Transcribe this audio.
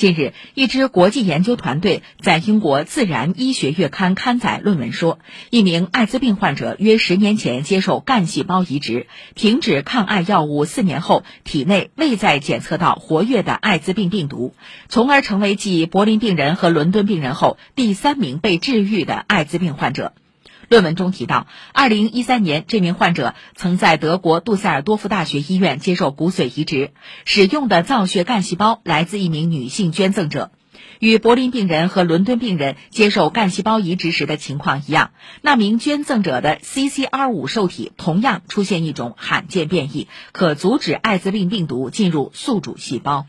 近日，一支国际研究团队在英国《自然医学月刊》刊载论文说，一名艾滋病患者约十年前接受干细胞移植，停止抗癌药物四年后，体内未再检测到活跃的艾滋病病毒，从而成为继柏林病人和伦敦病人后第三名被治愈的艾滋病患者。论文中提到，二零一三年，这名患者曾在德国杜塞尔多夫大学医院接受骨髓移植，使用的造血干细胞来自一名女性捐赠者。与柏林病人和伦敦病人接受干细胞移植时的情况一样，那名捐赠者的 CCR5 受体同样出现一种罕见变异，可阻止艾滋病病毒进入宿主细胞。